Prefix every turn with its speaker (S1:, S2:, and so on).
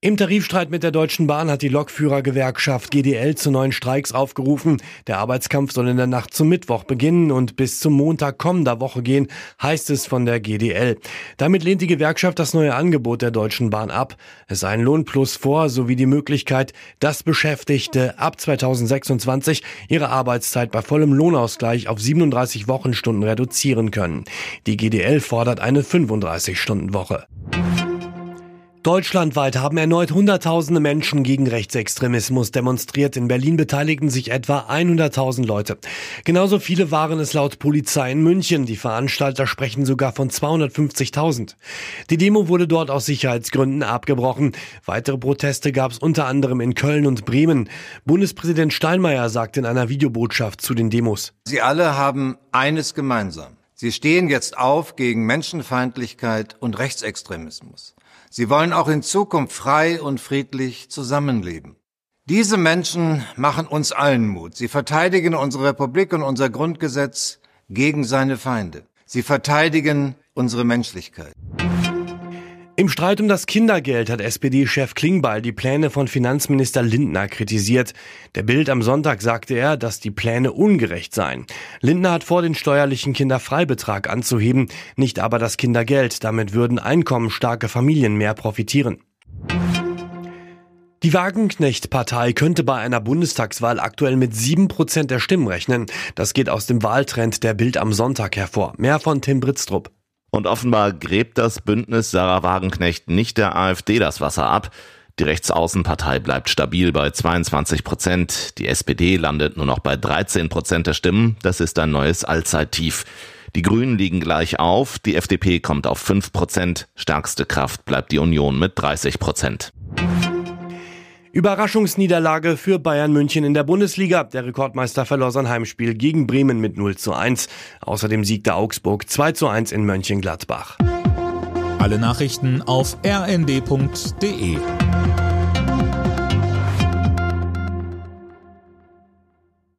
S1: Im Tarifstreit mit der Deutschen Bahn hat die Lokführergewerkschaft GDL zu neuen Streiks aufgerufen. Der Arbeitskampf soll in der Nacht zum Mittwoch beginnen und bis zum Montag kommender Woche gehen, heißt es von der GDL. Damit lehnt die Gewerkschaft das neue Angebot der Deutschen Bahn ab. Es sei ein Lohnplus vor sowie die Möglichkeit, dass Beschäftigte ab 2026 ihre Arbeitszeit bei vollem Lohnausgleich auf 37 Wochenstunden reduzieren können. Die GDL fordert eine 35-Stunden-Woche. Deutschlandweit haben erneut Hunderttausende Menschen gegen Rechtsextremismus demonstriert. In Berlin beteiligten sich etwa 100.000 Leute. Genauso viele waren es laut Polizei in München. Die Veranstalter sprechen sogar von 250.000. Die Demo wurde dort aus Sicherheitsgründen abgebrochen. Weitere Proteste gab es unter anderem in Köln und Bremen. Bundespräsident Steinmeier sagt in einer Videobotschaft zu den Demos.
S2: Sie alle haben eines gemeinsam. Sie stehen jetzt auf gegen Menschenfeindlichkeit und Rechtsextremismus. Sie wollen auch in Zukunft frei und friedlich zusammenleben. Diese Menschen machen uns allen Mut. Sie verteidigen unsere Republik und unser Grundgesetz gegen seine Feinde. Sie verteidigen unsere Menschlichkeit.
S1: Im Streit um das Kindergeld hat SPD-Chef Klingbeil die Pläne von Finanzminister Lindner kritisiert. Der Bild am Sonntag sagte er, dass die Pläne ungerecht seien. Lindner hat vor, den steuerlichen Kinderfreibetrag anzuheben, nicht aber das Kindergeld. Damit würden einkommensstarke Familien mehr profitieren. Die Wagenknecht-Partei könnte bei einer Bundestagswahl aktuell mit sieben Prozent der Stimmen rechnen. Das geht aus dem Wahltrend der Bild am Sonntag hervor. Mehr von Tim Britztrup.
S3: Und offenbar gräbt das Bündnis Sarah Wagenknecht nicht der AfD das Wasser ab. Die Rechtsaußenpartei bleibt stabil bei 22 Prozent. Die SPD landet nur noch bei 13 Prozent der Stimmen. Das ist ein neues Allzeittief. Die Grünen liegen gleich auf. Die FDP kommt auf 5 Prozent. Stärkste Kraft bleibt die Union mit 30 Prozent.
S1: Überraschungsniederlage für Bayern München in der Bundesliga. Der Rekordmeister verlor sein Heimspiel gegen Bremen mit 0 zu 1. Außerdem siegte Augsburg 2 zu 1 in Mönchengladbach.
S4: Alle Nachrichten auf rnd.de